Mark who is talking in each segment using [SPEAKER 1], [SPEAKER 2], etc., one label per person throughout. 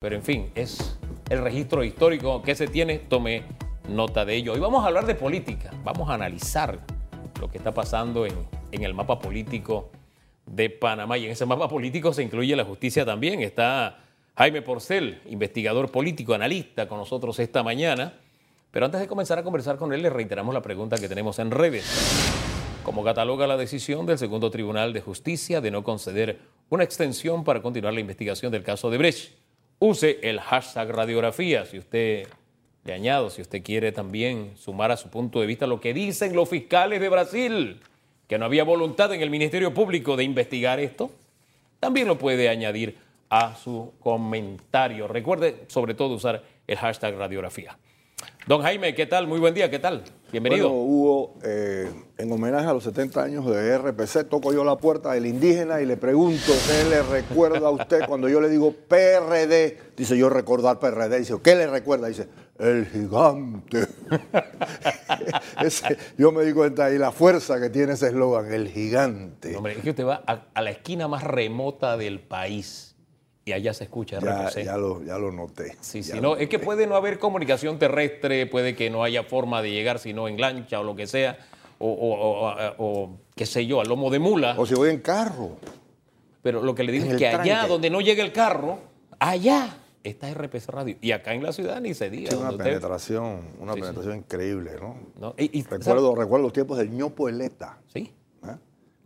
[SPEAKER 1] Pero en fin, es el registro histórico que se tiene, tome nota de ello. Hoy vamos a hablar de política, vamos a analizar lo que está pasando en, en el mapa político de Panamá. Y en ese mapa político se incluye la justicia también. Está Jaime Porcel, investigador político, analista con nosotros esta mañana. Pero antes de comenzar a conversar con él, le reiteramos la pregunta que tenemos en redes. ¿Cómo cataloga la decisión del segundo Tribunal de Justicia de no conceder una extensión para continuar la investigación del caso de Brecht? Use el hashtag radiografía si usted le añado, si usted quiere también sumar a su punto de vista lo que dicen los fiscales de Brasil, que no había voluntad en el Ministerio Público de investigar esto, también lo puede añadir a su comentario. Recuerde sobre todo usar el hashtag radiografía. Don Jaime, ¿qué tal? Muy buen día, ¿qué tal? Bienvenido.
[SPEAKER 2] Bueno, Hugo, eh, en homenaje a los 70 años de RPC, toco yo la puerta del indígena y le pregunto qué le recuerda a usted cuando yo le digo PRD. Dice, yo recordar PRD. Dice, ¿qué le recuerda? Dice, el gigante. Ese, yo me di cuenta ahí la fuerza que tiene ese eslogan, el gigante.
[SPEAKER 1] Hombre, es que usted va a, a la esquina más remota del país y allá se escucha
[SPEAKER 2] Ya,
[SPEAKER 1] RPC.
[SPEAKER 2] ya lo, ya lo noté.
[SPEAKER 1] Sí,
[SPEAKER 2] Ya
[SPEAKER 1] sí, no, es que puede no haber comunicación terrestre, puede que no haya forma de llegar sino en lancha o lo que sea, o, o- o- o, qué sé yo, a lomo de mula.
[SPEAKER 2] O si voy en carro.
[SPEAKER 1] Pero lo que le digo
[SPEAKER 2] en
[SPEAKER 1] es que allá donde no llega el carro, allá está RPC Radio. Y acá en la ciudad ni se diga.
[SPEAKER 2] Sí, una
[SPEAKER 1] usted-
[SPEAKER 2] penetración, una
[SPEAKER 1] Sí, sí.
[SPEAKER 2] penetración increíble, ¿no?
[SPEAKER 1] ¿no? Y- y-
[SPEAKER 2] Recuerdo, recuerdo los tiempos del ñopo Eleta.
[SPEAKER 1] ¿Sí?
[SPEAKER 2] ¿eh?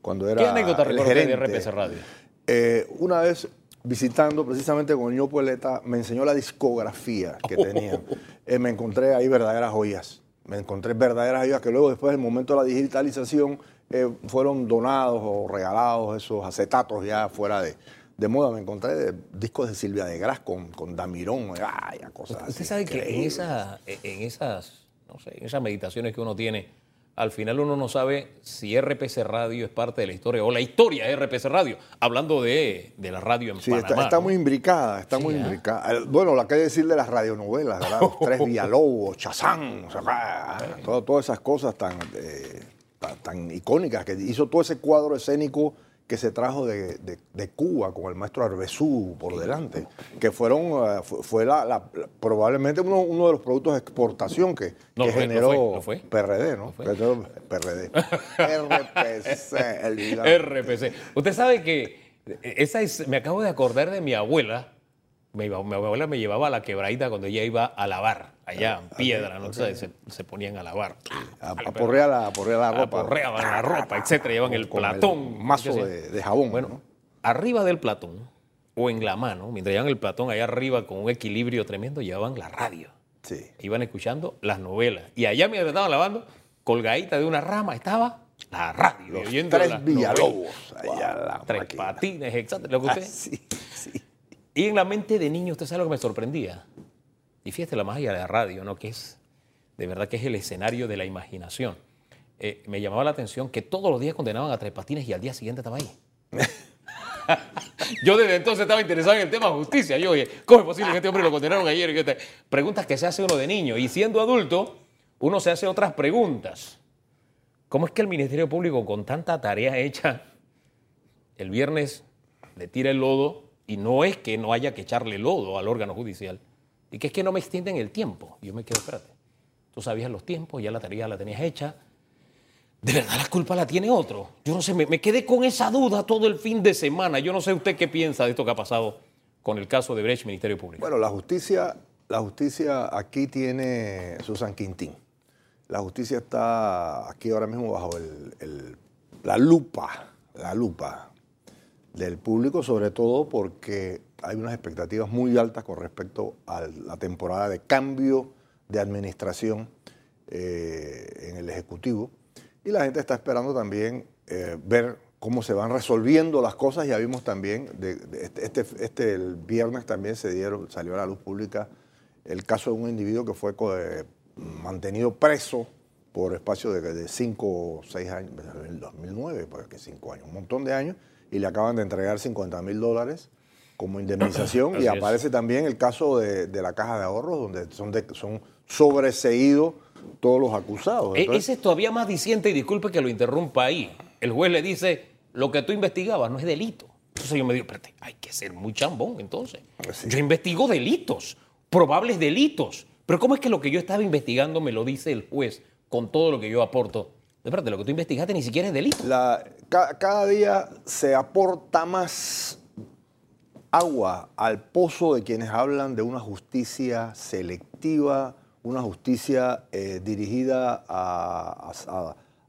[SPEAKER 2] Cuando era
[SPEAKER 1] ¿Qué anécdota
[SPEAKER 2] el
[SPEAKER 1] recuerda usted de
[SPEAKER 2] gerente.
[SPEAKER 1] RPC Radio?
[SPEAKER 2] Eh, una vez visitando precisamente con el ñopo Eleta, me enseñó la discografía que tenía. Eh, me encontré ahí verdaderas joyas. Me encontré verdaderas joyas que luego, después del momento de la digitalización, eh, fueron donados o regalados esos acetatos ya fuera de, de moda. Me encontré de discos de Silvia de Gras con, con Damirón, ay, cosas así.
[SPEAKER 1] Usted sabe que en, esa, en esas, no sé, en esas meditaciones que uno tiene, al final uno no sabe si RPC Radio es parte de la historia o la historia es RPC Radio, hablando de, de la radio en
[SPEAKER 2] Sí,
[SPEAKER 1] Panamá.
[SPEAKER 2] está, está
[SPEAKER 1] ¿no?
[SPEAKER 2] muy imbricada, está
[SPEAKER 1] Sí,
[SPEAKER 2] muy
[SPEAKER 1] ¿ah?
[SPEAKER 2] imbricada. Bueno, la que hay que decir de las radionovelas, ¿verdad? Los tres Villalobos, Chazán, o sea, todo- todas esas cosas tan, eh, tan, tan icónicas que hizo todo ese cuadro escénico que se trajo de, de- de Cuba con el maestro Arbezú por delante, que fueron, eh, fue, la, probablemente uno, uno de los productos de exportación que,
[SPEAKER 1] No,
[SPEAKER 2] que
[SPEAKER 1] fue,
[SPEAKER 2] generó
[SPEAKER 1] fue, lo fue.
[SPEAKER 2] PRD, ¿no?
[SPEAKER 1] fue.
[SPEAKER 2] PRD. RPC, el.
[SPEAKER 1] RPC. Usted sabe que esa es, me acabo de acordar de mi abuela. Mi, mi abuela me llevaba a la quebradita cuando ella iba a lavar, allá en piedra, ¿no? Entonces, se, se ponían a lavar.
[SPEAKER 2] A, a porrear la, a porrear la ropa.
[SPEAKER 1] Aporreaban la ropa, etcétera, llevan el platón.
[SPEAKER 2] mazo de, de jabón.
[SPEAKER 1] Bueno,
[SPEAKER 2] ¿no?
[SPEAKER 1] arriba del platón, o en la mano, mientras llevan el platón allá arriba con un equilibrio tremendo, llevaban la radio.
[SPEAKER 2] Sí.
[SPEAKER 1] Iban escuchando las novelas. Y allá mientras estaban lavando, colgadita de una rama estaba la radio.
[SPEAKER 2] Los tres Villalobos. Allá la
[SPEAKER 1] Tres
[SPEAKER 2] máquina.
[SPEAKER 1] patines, etcétera. Lo que
[SPEAKER 2] Ah,
[SPEAKER 1] usted-
[SPEAKER 2] sí, sí.
[SPEAKER 1] Y en la mente de niño, usted sabe lo que me sorprendía. Y fíjate la magia de la radio, ¿no? Que es, de verdad que es el escenario de la imaginación. Eh, me llamaba la atención que todos los días condenaban a Tres Patines y al día siguiente estaba ahí. Yo desde entonces estaba interesado en el tema de justicia. Yo, oye, ¿cómo es posible que este hombre lo condenaron ayer? Preguntas que se hace uno de niño. Y siendo adulto, uno se hace otras preguntas. ¿Cómo es que el Ministerio Público, con tanta tarea hecha, el viernes le tira el lodo y no es que no haya que echarle lodo al órgano judicial, y que es que no me extienden el tiempo. Yo me quedo, espérate, tú sabías los tiempos, ya la tarea la tenías hecha. ¿De verdad la culpa la tiene otro? Yo no sé, me, me quedé con esa duda todo el fin de semana. Yo no sé usted qué piensa de esto que ha pasado con el caso de Brecht Ministerio Público.
[SPEAKER 2] Bueno, la justicia, la justicia aquí tiene su San Quintín. La justicia está aquí ahora mismo bajo el- la lupa, la lupa del público, sobre todo porque hay unas expectativas muy altas con respecto a la temporada de cambio de administración eh, en el Ejecutivo. Y la gente está esperando también eh, ver cómo se van resolviendo las cosas. Ya vimos también, este, este- este, el viernes también se dieron, salió a la luz pública el caso de un individuo que fue eh, mantenido preso por espacio de, de cinco o seis años, en el 2009, porque cinco años, un montón de años, y le acaban de entregar 50 mil dólares como indemnización. Y
[SPEAKER 1] es.
[SPEAKER 2] aparece también el caso de, de la caja de ahorros, donde son, de- son sobreseídos todos los acusados.
[SPEAKER 1] E-
[SPEAKER 2] Entonces,
[SPEAKER 1] Ese es todavía más diciente y disculpe que lo interrumpa ahí. El juez le dice, lo que tú investigabas no es delito. Entonces yo me digo, espérate, hay que ser muy chambón entonces.
[SPEAKER 2] Sí.
[SPEAKER 1] Yo investigo delitos, probables delitos. Pero ¿cómo es que lo que yo estaba investigando me lo dice el juez con todo lo que yo aporto? Espérate, lo que tú investigaste ni siquiera es delito.
[SPEAKER 2] La- ca- cada día se aporta más agua al pozo de quienes hablan de una justicia selectiva, una justicia eh, dirigida a,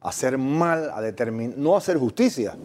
[SPEAKER 2] hacer mal, a determinar, no hacer justicia,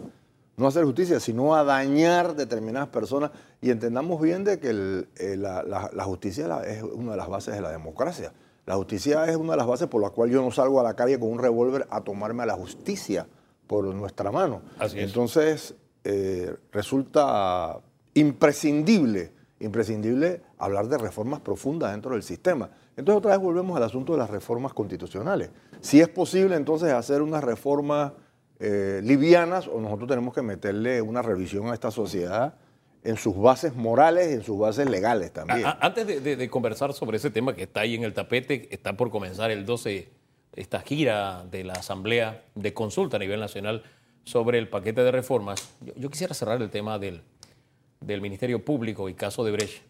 [SPEAKER 2] no hacer justicia, sino a dañar determinadas personas. Y entendamos bien de que eh, la, la- la justicia la- es una de las bases de la democracia. La justicia es una de las bases por las cuales yo no salgo a la calle con un revólver a tomarme a la justicia por nuestra mano.
[SPEAKER 1] Así es.
[SPEAKER 2] Entonces, eh, resulta imprescindible, imprescindible hablar de reformas profundas dentro del sistema. Entonces, otra vez volvemos al asunto de las reformas constitucionales. Si es posible, entonces, hacer unas reformas eh, livianas o nosotros tenemos que meterle una revisión a esta sociedad en sus bases morales y en sus bases legales también.
[SPEAKER 1] A- a- Antes de, de- de conversar sobre ese tema que está ahí en el tapete, está por comenzar el 12, esta gira de la Asamblea de Consulta a nivel nacional sobre el paquete de reformas. Yo, yo quisiera cerrar el tema del, del Ministerio Público y caso de Brecht,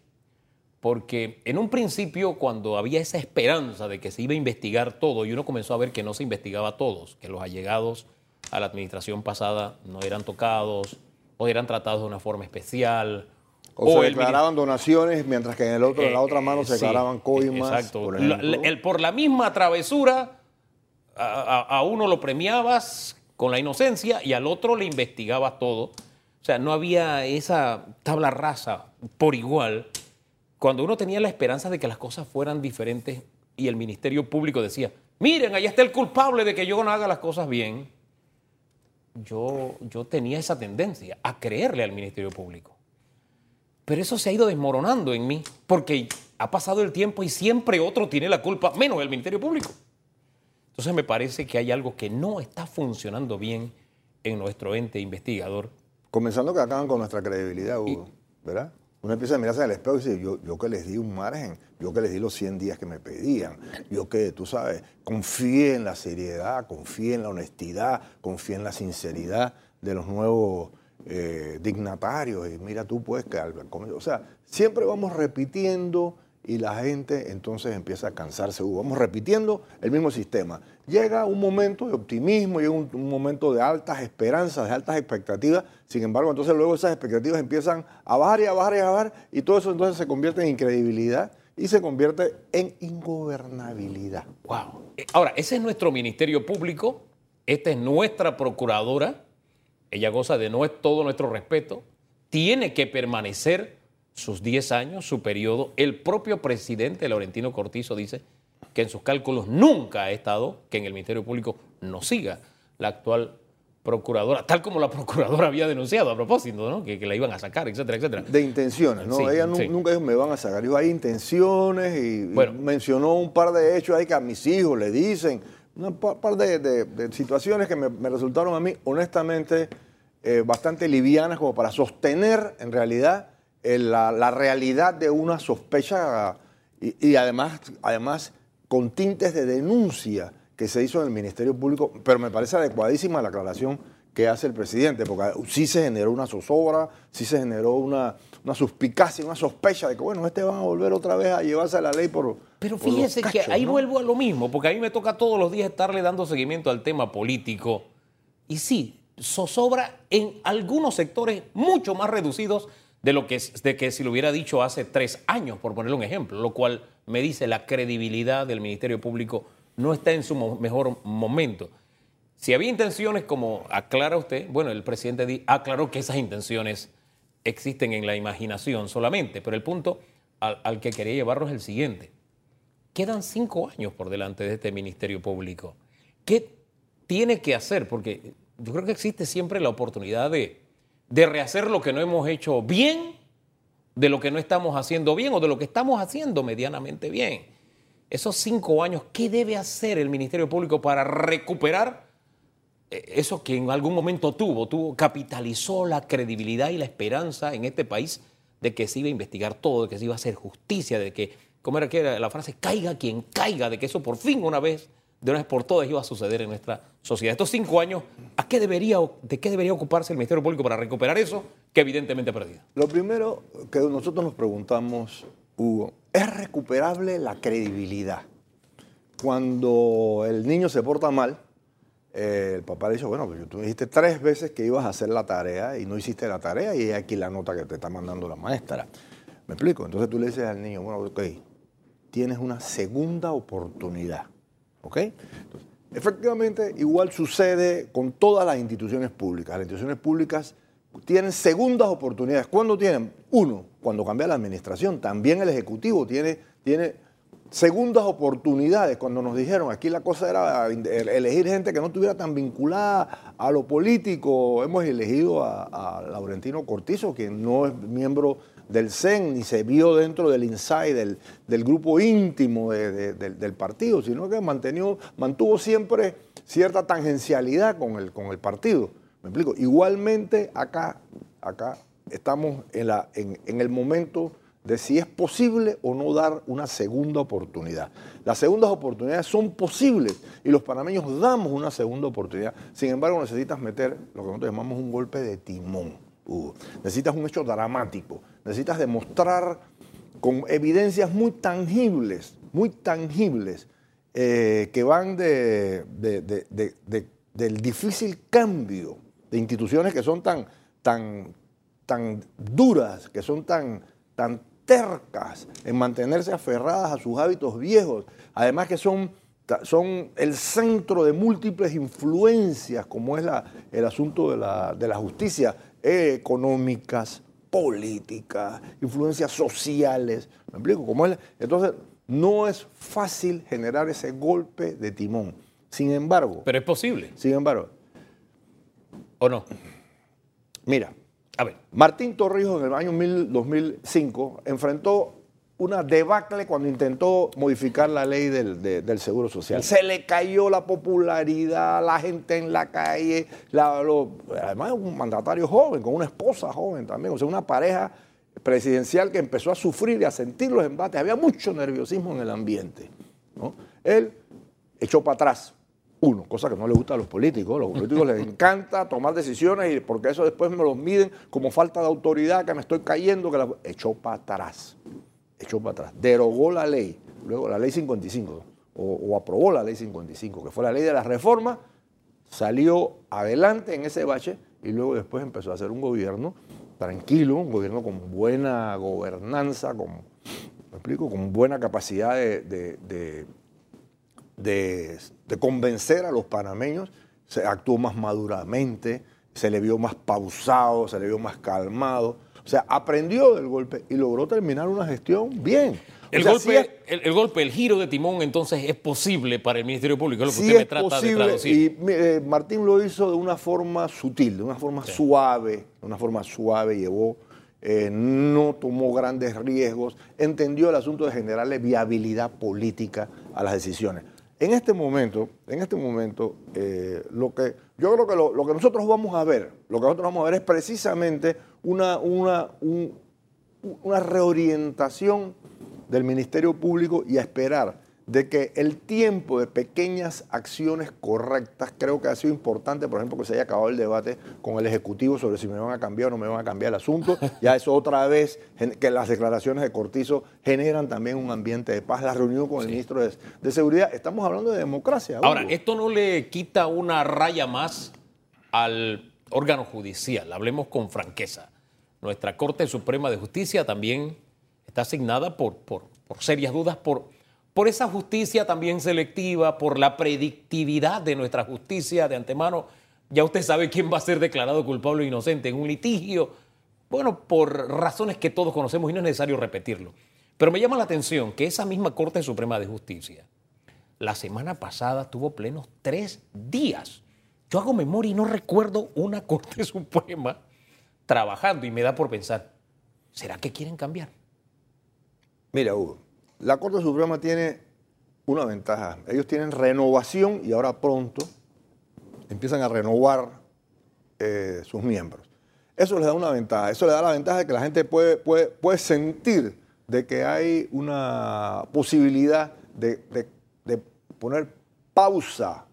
[SPEAKER 1] porque en un principio, cuando había esa esperanza de que se iba a investigar todo, y uno comenzó a ver que no se investigaba a todos, que los allegados a la administración pasada no eran tocados o eran tratados de una forma especial.
[SPEAKER 2] o, se
[SPEAKER 1] el
[SPEAKER 2] declaraban donaciones, mientras que en, el otro, en la
[SPEAKER 1] eh,
[SPEAKER 2] otra mano
[SPEAKER 1] eh,
[SPEAKER 2] se
[SPEAKER 1] sí,
[SPEAKER 2] declaraban coimas.
[SPEAKER 1] Exacto.
[SPEAKER 2] por
[SPEAKER 1] la- el- por la misma travesura, a, uno lo premiabas con la inocencia y al otro le investigabas todo. O sea, no había esa tabla rasa por igual. Cuando uno tenía la esperanza de que las cosas fueran diferentes y el Ministerio Público decía, miren, allá está el culpable de que yo no haga las cosas bien, yo, yo tenía esa tendencia a creerle al Ministerio Público. Pero eso se ha ido desmoronando en mí, porque ha pasado el tiempo y siempre otro tiene la culpa, menos el Ministerio Público. Entonces me parece que hay algo que no está funcionando bien en nuestro ente investigador.
[SPEAKER 2] Comenzando que acaban con nuestra credibilidad, Hugo, ¿verdad? Uno empieza a mirarse en el espejo y dice, yo, yo que les di un margen, yo que les di los 100 días que me pedían, yo que, tú sabes, confié en la seriedad, confié en la honestidad, confié en la sinceridad de los nuevos eh, dignatarios. Y mira tú, pues, que al o sea, siempre vamos repitiendo y la gente entonces empieza a cansarse. Vamos repitiendo el mismo sistema. Llega un momento de optimismo, llega un, un momento de altas esperanzas, de altas expectativas. Sin embargo, entonces luego esas expectativas empiezan a bajar y a bajar y a bajar y todo eso entonces se convierte en incredibilidad y se convierte en ingobernabilidad.
[SPEAKER 1] Wow. Eh, Ahora, ese es nuestro Ministerio Público, esta es nuestra procuradora, ella goza de no todo nuestro respeto, tiene que permanecer sus 10 años, su periodo. El propio presidente Laurentino Cortizo dice que en sus cálculos nunca ha estado que en el Ministerio Público no siga la actual procuradora, tal como la procuradora había denunciado a propósito, ¿no? que, que la iban a sacar, etcétera, etcétera.
[SPEAKER 2] De intenciones, ¿no?
[SPEAKER 1] Sí,
[SPEAKER 2] Ella
[SPEAKER 1] sí.
[SPEAKER 2] nunca dijo, me van a sacar. Dijo, hay intenciones y, y
[SPEAKER 1] Bueno.
[SPEAKER 2] mencionó un par de hechos ahí que a mis hijos le dicen. Un pa- par de, de- de situaciones que me, me resultaron a mí, honestamente, eh, bastante livianas como para sostener, en realidad, la, la realidad de una sospecha y, y además, además con tintes de denuncia que se hizo en el Ministerio Público, pero me parece adecuadísima la aclaración que hace el presidente, porque sí se generó una zozobra, sí se generó una, una suspicacia, una sospecha de que, bueno, este van a volver otra vez a llevarse la ley por.
[SPEAKER 1] Pero
[SPEAKER 2] por los
[SPEAKER 1] fíjese que ahí
[SPEAKER 2] ¿no?
[SPEAKER 1] vuelvo a lo mismo, porque a mí me toca todos los días estarle dando seguimiento al tema político. Y sí, zozobra en algunos sectores mucho más reducidos de lo que, de que si lo hubiera dicho hace tres años, por ponerle un ejemplo, lo cual me dice la credibilidad del Ministerio Público no está en su mejor momento. Si había intenciones, como aclara usted, bueno, el presidente aclaró que esas intenciones existen en la imaginación solamente, pero el punto al, al que quería llevarlo es el siguiente. Quedan cinco años por delante de este Ministerio Público. ¿Qué tiene que hacer? Porque yo creo que existe siempre la oportunidad de, de rehacer lo que no hemos hecho bien, de lo que no estamos haciendo bien o de lo que estamos haciendo medianamente bien. Esos cinco años, ¿qué debe hacer el Ministerio Público para recuperar eh, eso que en algún momento tuvo? tuvo capitalizó la credibilidad y la esperanza en este país de que se iba a investigar todo, de que se iba a hacer justicia, de que, ¿cómo era que era la frase? Caiga quien caiga, de que eso por fin una vez de una vez por todas iba a suceder en nuestra sociedad. Estos cinco años, ¿a qué debería, ¿de qué debería ocuparse el Ministerio Público para recuperar eso que evidentemente ha perdido?
[SPEAKER 2] Lo primero que nosotros nos preguntamos, Hugo, ¿es recuperable la credibilidad? Cuando el niño se porta mal, eh, el papá le dice, bueno, pues tú dijiste tres veces que ibas a hacer la tarea y no hiciste la tarea y aquí la nota que te está mandando la maestra. ¿Me explico? Entonces tú le dices al niño, bueno, ok, tienes una segunda oportunidad. ¿Ok? efectivamente, igual sucede con todas las instituciones públicas. Las instituciones públicas tienen segundas oportunidades. ¿Cuándo tienen? Uno, cuando cambia la administración. También el Ejecutivo tiene, tiene segundas oportunidades. Cuando nos dijeron, aquí la cosa era elegir gente que no estuviera tan vinculada a lo político, hemos elegido a, a Laurentino Cortizo, quien no es miembro del CEN, ni se vio dentro del inside del, del grupo íntimo del partido, sino que mantuvo, siempre cierta tangencialidad con el, con el partido. ¿Me explico? Igualmente acá, acá estamos en, la, en, el momento de si es posible o no dar una segunda oportunidad. Las segundas oportunidades son posibles y los panameños damos una segunda oportunidad. Sin embargo, necesitas meter lo que nosotros llamamos un golpe de timón. Necesitas un hecho dramático, necesitas demostrar con evidencias muy tangibles, muy tangibles, eh, que van de, del difícil cambio de instituciones que son tan, tan, tan duras, que son tan, tan tercas en mantenerse aferradas a sus hábitos viejos, además que son, son el centro de múltiples influencias, como es el asunto de la, de la justicia económicas, políticas, influencias sociales. ¿Me explico? ¿Cómo es? Entonces, no es fácil generar ese golpe de timón. Sin embargo.
[SPEAKER 1] Pero es posible.
[SPEAKER 2] Sin embargo.
[SPEAKER 1] ¿O no?
[SPEAKER 2] Mira. A ver. Martín Torrijos en el año 2005 enfrentó una debacle cuando intentó modificar la ley del, Seguro Social. Se le cayó la popularidad, la gente en la calle, además un mandatario joven, con una esposa joven también, o sea, una pareja presidencial que empezó a sufrir y a sentir los embates. Había mucho nerviosismo en el ambiente. Él echó para atrás, uno, cosa que no le gusta a los políticos. A los políticos les encanta tomar decisiones y porque eso después me los miden como falta de autoridad, que me estoy cayendo, que la... echó para atrás echó para atrás, derogó la ley, luego la ley 55, o, aprobó la ley 55, que fue la ley de la reforma, salió adelante en ese bache y luego después empezó a hacer un gobierno tranquilo, un gobierno con buena gobernanza, con, ¿me explico? con buena capacidad de, de, convencer a los panameños, se actuó más maduramente, se le vio más pausado, se le vio más calmado o sea, aprendió del golpe y logró terminar una gestión bien.
[SPEAKER 1] El, golpe, el, golpe, el giro de timón, entonces, es posible para el Ministerio Público, es lo que usted me trata de traducir.
[SPEAKER 2] Y eh, Martín lo hizo de una forma sutil, de una forma suave, de una forma suave, llevó, eh, no tomó grandes riesgos, entendió el asunto de generarle viabilidad política a las decisiones. En este momento, en este momento, eh, lo que yo creo que lo, que nosotros vamos a ver, lo que nosotros vamos a ver es precisamente una, una, una reorientación del Ministerio Público y a esperar de que el tiempo de pequeñas acciones correctas, creo que ha sido importante, por ejemplo, que se haya acabado el debate con el Ejecutivo sobre si me van a cambiar o no me van a cambiar el asunto. Ya eso otra vez, que las declaraciones de Cortizo generan también un ambiente de paz. La reunión con el ministro de, Seguridad, estamos hablando de democracia.
[SPEAKER 1] Ahora, esto no le quita una raya más al órgano judicial, hablemos con franqueza. Nuestra Corte Suprema de Justicia también está asignada por, por, serias dudas, por, por esa justicia también selectiva, por la predictividad de nuestra justicia de antemano. Ya usted sabe quién va a ser declarado culpable o inocente en un litigio. Bueno, por razones que todos conocemos y no es necesario repetirlo. Pero me llama la atención que esa misma Corte Suprema de Justicia la semana pasada tuvo plenos tres días yo hago memoria y no recuerdo una Corte Suprema trabajando y me da por pensar, ¿será que quieren cambiar?
[SPEAKER 2] Mira, Hugo, la Corte Suprema tiene una ventaja. Ellos tienen renovación y ahora pronto empiezan a renovar eh, sus miembros. Eso les da una ventaja. Eso le da la ventaja de que la gente puede, puede, puede sentir de que hay una posibilidad de, de poner pausa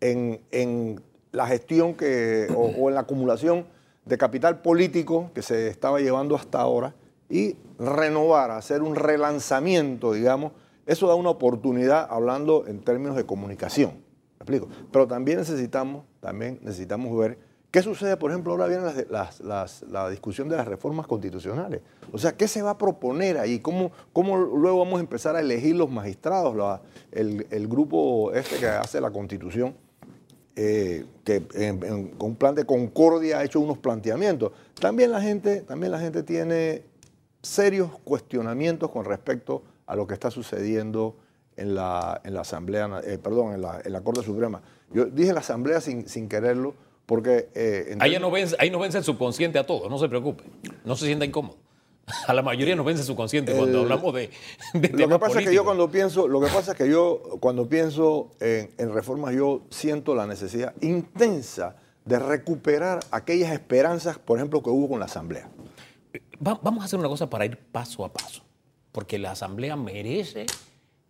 [SPEAKER 2] en, la gestión que, o, en la acumulación de capital político que se estaba llevando hasta ahora y renovar, hacer un relanzamiento, digamos, eso da una oportunidad hablando en términos de comunicación. ¿Me explico? Pero también necesitamos, también necesitamos ver qué sucede, por ejemplo, ahora viene la discusión de las reformas constitucionales. O sea, ¿qué se va a proponer ahí? ¿Cómo, cómo luego vamos a empezar a elegir los magistrados, el, grupo este que hace la constitución? Eh, que con un plan de concordia ha hecho unos planteamientos. También la gente, también la gente tiene serios cuestionamientos con respecto a lo que está sucediendo en la, en la Asamblea, eh, perdón, en la, en la, Corte Suprema. Yo dije la Asamblea sin, sin quererlo, porque...
[SPEAKER 1] Eh, ahí, no vence, ahí no vence el subconsciente a todos, no se preope, no se sienta incómodo. A la mayoría nos vence su consciente cuando hablamos de,
[SPEAKER 2] de Lo que pasa es que yo cuando pienso, lo que pasa es que yo cuando pienso en, en reformas, yo siento la necesidad intensa de recuperar aquellas esperanzas, por ejemplo, que hubo con la Asamblea
[SPEAKER 1] vamos a hacer una cosa para ir paso a paso, porque la asamblea merece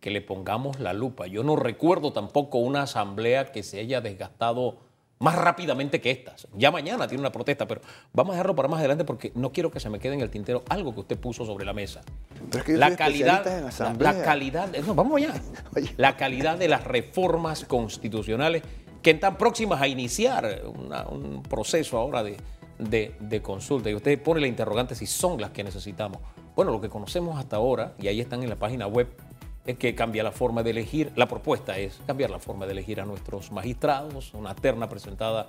[SPEAKER 1] que le pongamos la lupa. Yo no recuerdo tampoco una asamblea que se haya desgastado más rápidamente que estas. Ya mañana tiene una protesta, pero vamos a dejarlo para más adelante porque no quiero que se me quede en el tintero algo que usted puso sobre la mesa. la, calidad, la, calidad, no, vamos allá. La calidad de las reformas constitucionales que están próximas a iniciar un proceso ahora de, de, consulta. Y usted pone la interrogante si son las que necesitamos. Bueno, lo que conocemos hasta ahora, y ahí están en la página web, es que cambia la forma de elegir. La propuesta es cambiar la forma de elegir a nuestros magistrados, una terna presentada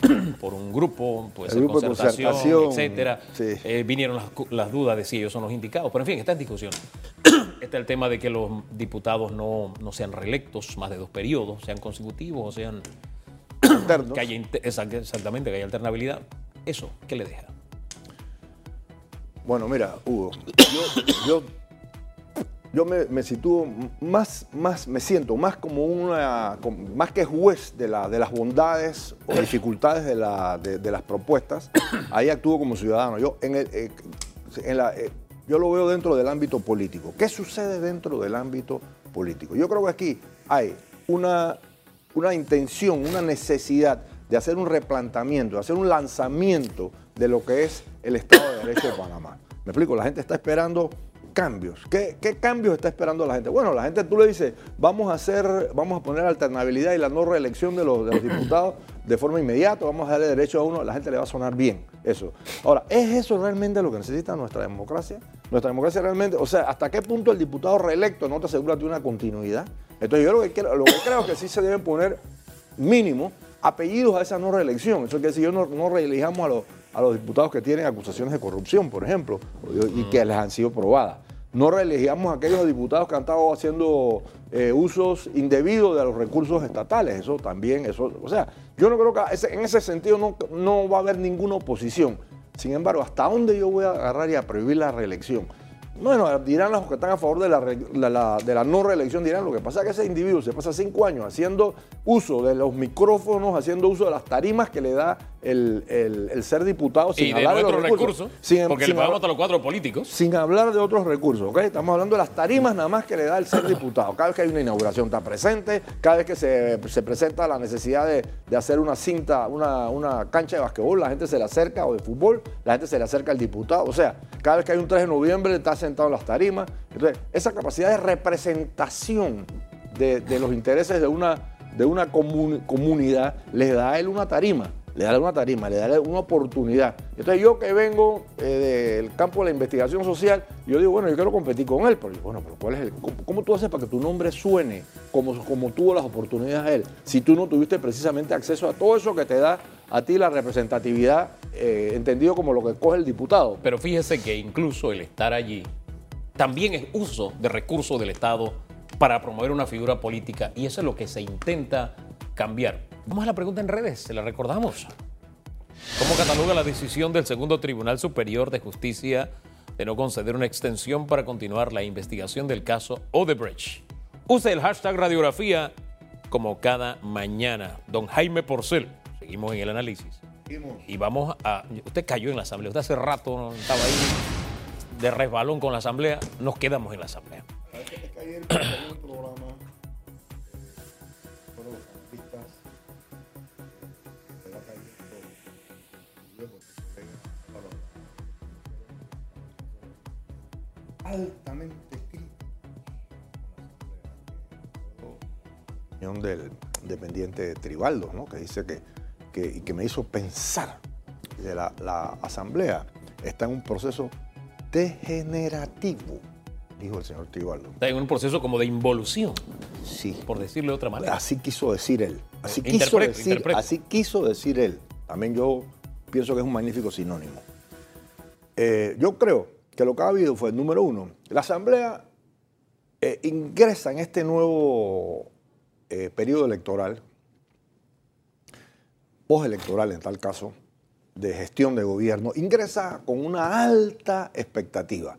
[SPEAKER 1] por un grupo, puede ser concertación, etcétera. Eh, vinieron las, las, dudas de si ellos son los indicados, pero en fin, está en discusión. está el tema de que los diputados no, no sean reelectos más de dos periodos, sean consecutivos o sean que haya, exactamente, que haya alternabilidad. ¿Eso qué le deja?
[SPEAKER 2] Bueno, mira, Hugo, yo, yo, me, sitúo más, más, me siento más como una, más que juez de, la, de las bondades o dificultades de, la, de, las propuestas, ahí actúo como ciudadano. Yo, en eh, en la, eh, yo lo veo dentro del ámbito político. ¿Qué sucede dentro del ámbito político? Yo creo que aquí hay una, una intención, una necesidad de hacer un replanteamiento, de hacer un lanzamiento de lo que es el Estado de Derecho de Panamá. Me explico, la gente está esperando cambios. ¿Qué, cambios está esperando la gente? Bueno, la gente tú le dices, vamos a hacer, vamos a poner alternabilidad y la no reelección de los, diputados de forma inmediata, vamos a darle derecho a uno, la gente le va a sonar bien eso. Ahora, ¿es eso realmente lo que necesita nuestra democracia? Nuestra democracia realmente, o sea, ¿hasta qué punto el diputado reelecto no te asegura de una continuidad? Entonces yo lo que, lo que creo es que sí se deben poner mínimo apellidos a esa no reelección. Eso quiere decir, yo no, no reelijamos a los, a los diputados que tienen acusaciones de corrupción, por ejemplo, y que les han sido probadas. No reelegíamos a aquellos diputados que han estado haciendo eh, usos indebidos de los recursos estatales. Eso también, eso, o sea, yo no creo que en ese sentido no, no va a haber ninguna oposición. Sin embargo, ¿hasta dónde yo voy a agarrar y a prohibir la reelección? Bueno, dirán los que están a favor de la, de la no reelección, dirán lo que pasa es que ese individuo se pasa cinco años haciendo uso de los micrófonos, haciendo uso de las tarimas que le da el, ser diputado
[SPEAKER 1] sin hablar de, otros recursos. porque le pagamos a los cuatro políticos.
[SPEAKER 2] Sin hablar de otros recursos, ¿ok? Estamos hablando de las tarimas nada más que le da el ser diputado. Cada vez que hay una inauguración está presente, cada vez que se, presenta la necesidad de, hacer una cinta, una, una, cancha de basquetbol, la gente se le acerca, o de fútbol, la gente se le acerca al diputado. O sea, cada vez que hay un 3 de noviembre está sentado en las tarimas. Entonces, esa capacidad de representación de, los intereses de una, de una comunidad les da a él una tarima le daré una tarima, le daré una oportunidad. Entonces yo que vengo eh, del campo de la investigación social, yo digo, bueno, yo quiero competir con él, pero bueno, pero ¿cuál es el, cómo, tú haces para que tu nombre suene como, como tuvo las oportunidades él? Si tú no tuviste precisamente acceso a todo eso que te da a ti la representatividad, eh, entendido como lo que coge el diputado.
[SPEAKER 1] Pero fíjese que incluso el estar allí también es uso de recursos del Estado para promover una figura política y eso es lo que se intenta cambiar. Vamos a la pregunta en redes, se la recordamos. ¿Cómo cataloga la decisión del segundo Tribunal Superior de Justicia de no conceder una extensión para continuar la investigación del caso Odebrecht? Use el hashtag radiografía como cada mañana. Don Jaime Porcel, seguimos en el análisis. Y vamos a... Usted cayó en la asamblea, usted hace rato estaba ahí de resbalón con la asamblea, nos quedamos en la asamblea.
[SPEAKER 2] Altamente crítico con la del dependiente Tribaldo, ¿no? que dice que, que, y que me hizo pensar de la, la asamblea está en un proceso degenerativo, dijo el señor Tribaldo.
[SPEAKER 1] Está en un proceso como de involución.
[SPEAKER 2] Sí.
[SPEAKER 1] Por decirlo de otra manera.
[SPEAKER 2] Así quiso decir él. Así, quiso, decir, así quiso decir él. También yo pienso que es un magnífico sinónimo. Eh, yo creo que lo que ha habido fue, número uno, la Asamblea eh, ingresa en este nuevo eh, periodo electoral, postelectoral en tal caso, de gestión de gobierno, ingresa con una alta expectativa.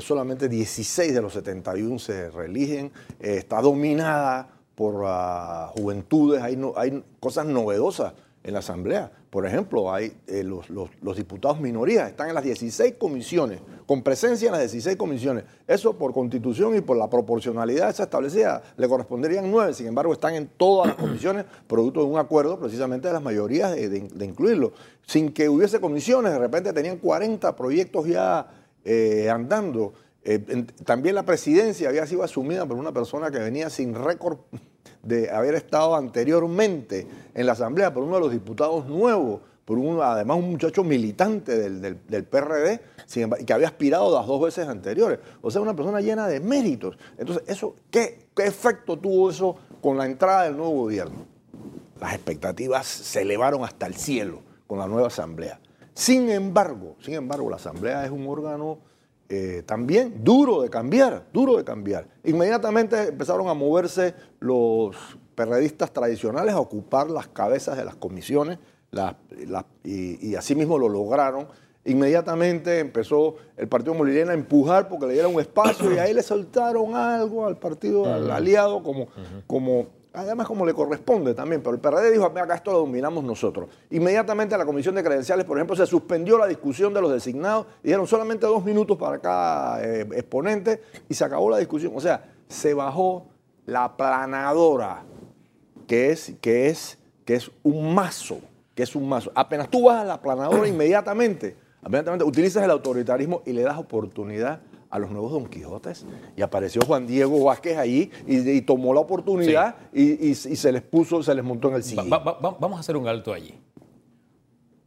[SPEAKER 2] solamente 16 de los 71 se reeligen, está dominada por uh, juventudes, hay cosas novedosas en la Asamblea. Por ejemplo, hay, eh, los, diputados minorías están en las 16 comisiones, con presencia en las 16 comisiones. Eso por constitución y por la proporcionalidad esa establecida le corresponderían nueve, sin embargo están en todas las comisiones, producto de un acuerdo precisamente de las mayorías de, incluirlo. Sin que hubiese comisiones, de repente tenían 40 proyectos ya eh, andando. Eh, también la presidencia había sido asumida por una persona que venía sin récord de haber estado anteriormente en la Asamblea por uno de los diputados nuevos, por un, además un muchacho militante del, PRD, que había aspirado las dos veces anteriores. O sea, una persona llena de méritos. Entonces, eso, ¿qué, ¿qué efecto tuvo eso con la entrada del nuevo gobierno? Las expectativas se elevaron hasta el cielo con la nueva Asamblea. Sin embargo, sin embargo, la Asamblea es un órgano eh, también duro de cambiar, duro de cambiar. Inmediatamente empezaron a moverse los periodistas tradicionales a ocupar las cabezas de las comisiones y, así mismo lo lograron. Inmediatamente empezó el Partido Molirena a empujar porque le dieron un espacio y ahí le soltaron algo al partido al aliado como, como además como le corresponde también, pero el PRD dijo, acá esto lo dominamos nosotros. Inmediatamente la Comisión de Credenciales, por ejemplo, se suspendió la discusión de los designados, dieron solamente dos minutos para cada eh, exponente y se acabó la discusión. O sea, se bajó la planadora, que es, que es, que es un mazo, que es un mazo. Apenas tú vas a la planadora inmediatamente, inmediatamente utilizas el autoritarismo y le das oportunidad a los nuevos Don Quijotes. Y apareció Juan Diego Vázquez ahí y, tomó la oportunidad y, se les puso, se les montó en el sillón.
[SPEAKER 1] vamos a hacer un alto allí.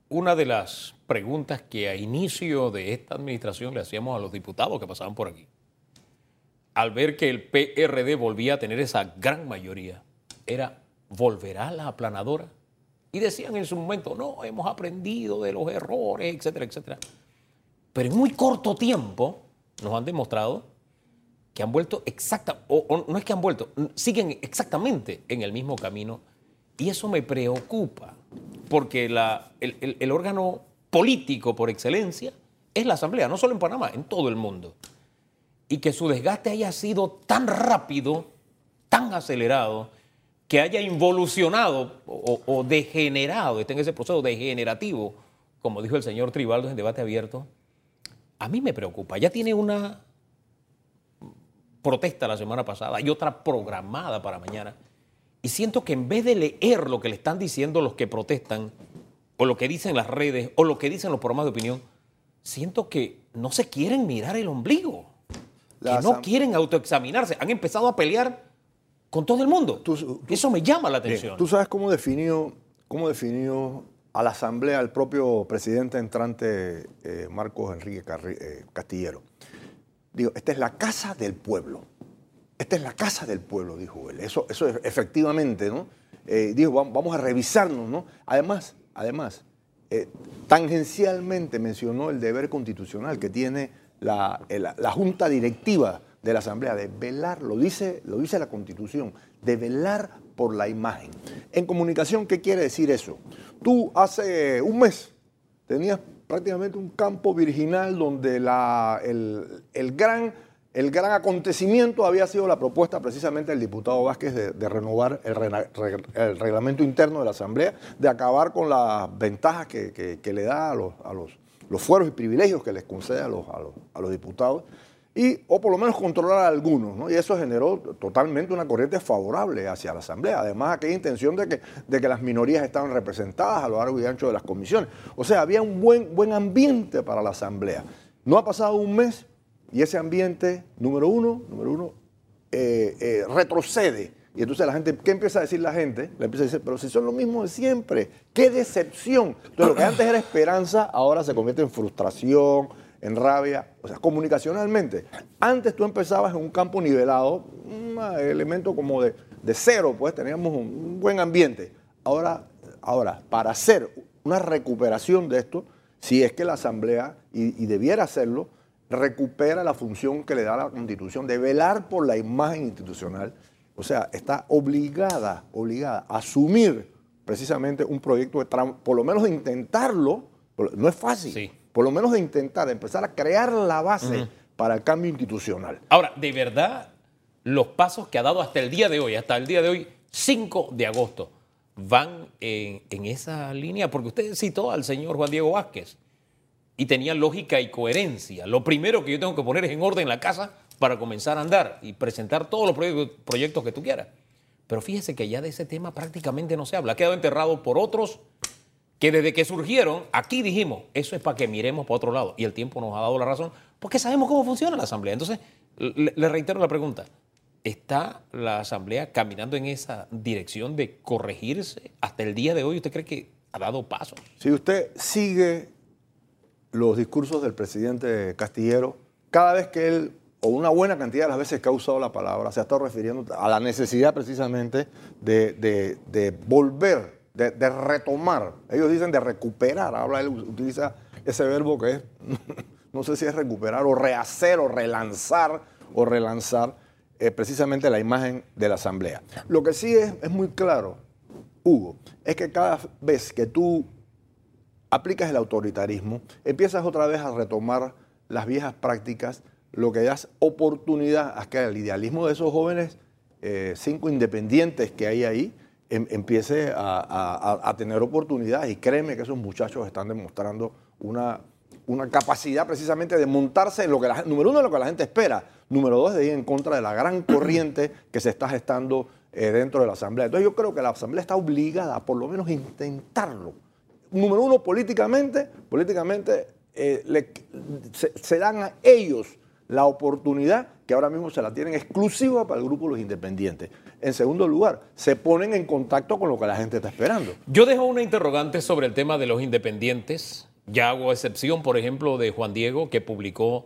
[SPEAKER 1] Una de las preguntas que a inicio de esta administración le hacíamos a los diputados que pasaban por aquí, al ver que el PRD volvía a tener esa gran mayoría, era, ¿volverá la aplanadora? Y decían en su momento, no, hemos aprendido de los errores, etcétera, etcétera. Pero en muy corto tiempo, nos han demostrado que han vuelto exacta, o, no es que han vuelto, siguen exactamente en el mismo camino y eso me preocupa, porque la, el, órgano político por excelencia es la Asamblea, no solo en Panamá, en todo el mundo. Y que su desgaste haya sido tan rápido, tan acelerado, que haya involucionado o, degenerado, esté en ese proceso degenerativo, como dijo el señor Tribaldo en debate abierto, a mí me preocupa. Ya tiene una protesta la semana pasada y otra programada para mañana. Y siento que en vez de leer lo que le están diciendo los que protestan, o lo que dicen las redes, o lo que dicen los programas de opinión, siento que no se quieren mirar el ombligo. que no quieren autoexaminarse. Han empezado a pelear con todo el mundo. Eso me llama la atención.
[SPEAKER 2] ¿Tú sabes cómo definió, cómo definió a la Asamblea el propio presidente entrante eh, Marcos Enrique eh, Castillero. Digo, esta es la casa del pueblo. Esta es la casa del pueblo, dijo él. Eso, eso efectivamente, ¿no? Eh, dijo, vamos a revisarnos, ¿no? Además, además, tangencialmente mencionó el deber constitucional que tiene la, la, Junta Directiva de la Asamblea de velar, lo dice, lo dice la Constitución, de velar por la imagen. En comunicación, ¿qué quiere decir eso? Tú hace un mes tenías prácticamente un campo virginal donde el, gran, el gran acontecimiento había sido la propuesta precisamente del diputado Vázquez de, renovar el, reglamento interno de la Asamblea, de acabar con las ventajas que, le da a los, a los, los, fueros y privilegios que les concede a los, a los diputados y, o por lo menos controlar a algunos, ¿no? Y eso generó totalmente una corriente favorable hacia la Asamblea. Además, aquella intención de que, de que las minorías estaban representadas a lo largo y ancho de las comisiones. O sea, había un buen, buen ambiente para la Asamblea. No ha pasado un mes y ese ambiente, número uno, número uno, eh, eh, retrocede. Y entonces la gente, ¿qué empieza a decir la gente? Le empieza a decir, pero si son lo mismo de siempre, qué decepción. Entonces lo que antes era esperanza, ahora se convierte en frustración, en rabia, o sea, comunicacionalmente. Antes tú empezabas en un campo nivelado, un elemento como de, cero, pues teníamos un, buen ambiente. Ahora, ahora, para hacer una recuperación de esto, si es que la Asamblea, y, debiera hacerlo, recupera la función que le da la Constitución de velar por la imagen institucional, o sea, está obligada, obligada a asumir precisamente un proyecto de por lo menos de intentarlo, no es fácil, sí por lo menos de intentar, de empezar a crear la base para el cambio institucional.
[SPEAKER 1] Ahora, de verdad, los pasos que ha dado hasta el día de hoy, hasta el día de hoy, 5 de agosto, van en, esa línea, porque usted citó al señor Juan Diego Vázquez y tenía lógica y coherencia. Lo primero que yo tengo que poner es en orden la casa para comenzar a andar y presentar todos los proyectos que tú quieras. Pero fíjese que ya de ese tema prácticamente no se habla. Ha quedado enterrado por otros que desde que surgieron, aquí dijimos, eso es para que miremos para otro lado. Y el tiempo nos ha dado la razón, porque sabemos cómo funciona la Asamblea. Entonces, le, reitero la pregunta. ¿Está la Asamblea caminando en esa dirección de corregirse hasta el día de hoy? ¿Usted cree que ha dado paso?
[SPEAKER 2] Si usted sigue los discursos del presidente Castillero, cada vez que él, o una buena cantidad de las veces que ha usado la palabra, se ha estado refiriendo a la necesidad precisamente de, de volver de, retomar. Ellos dicen de recuperar. Habla, él utiliza ese verbo que es, no sé si es recuperar o rehacer o relanzar o relanzar eh, precisamente la imagen de la Asamblea. Lo que sí es, es muy claro, Hugo, es que cada vez que tú aplicas el autoritarismo, empiezas otra vez a retomar las viejas prácticas, lo que das oportunidad a que el idealismo de esos jóvenes, eh, cinco independientes que hay ahí, Em, empiece a, tener oportunidades. Y créeme que esos muchachos están demostrando una, una capacidad precisamente de montarse en lo que la número uno, en lo que la gente espera. Número dos, de ir en contra de la gran corriente que se está gestando eh, dentro de la Asamblea. Entonces yo creo que la Asamblea está obligada a por lo menos intentarlo. Número uno, políticamente, políticamente eh, se dan a ellos la oportunidad que ahora mismo se la tienen exclusiva para el grupo de los independientes. En segundo lugar, se ponen en contacto con lo que la gente está esperando.
[SPEAKER 1] Yo dejo una interrogante sobre el tema de los independientes. Ya hago excepción, por ejemplo, de Juan Diego, que publicó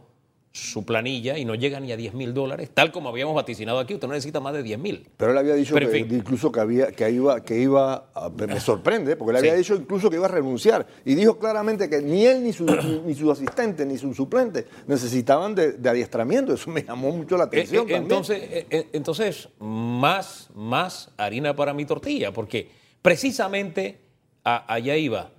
[SPEAKER 1] su planilla y no llega ni a 10 mil dólares, tal como habíamos vaticinado aquí, usted no necesita más de 10 mil.
[SPEAKER 2] Pero él había dicho que, incluso que, había, que iba, que iba me sorprende, porque él había dicho incluso que iba a renunciar y dijo claramente que ni él ni su, ni, su asistente ni su suplente necesitaban de, adiestramiento, eso me llamó mucho la atención.
[SPEAKER 1] Eh, eh, entonces, eh, entonces más, más harina para mi tortilla, porque precisamente allá iba.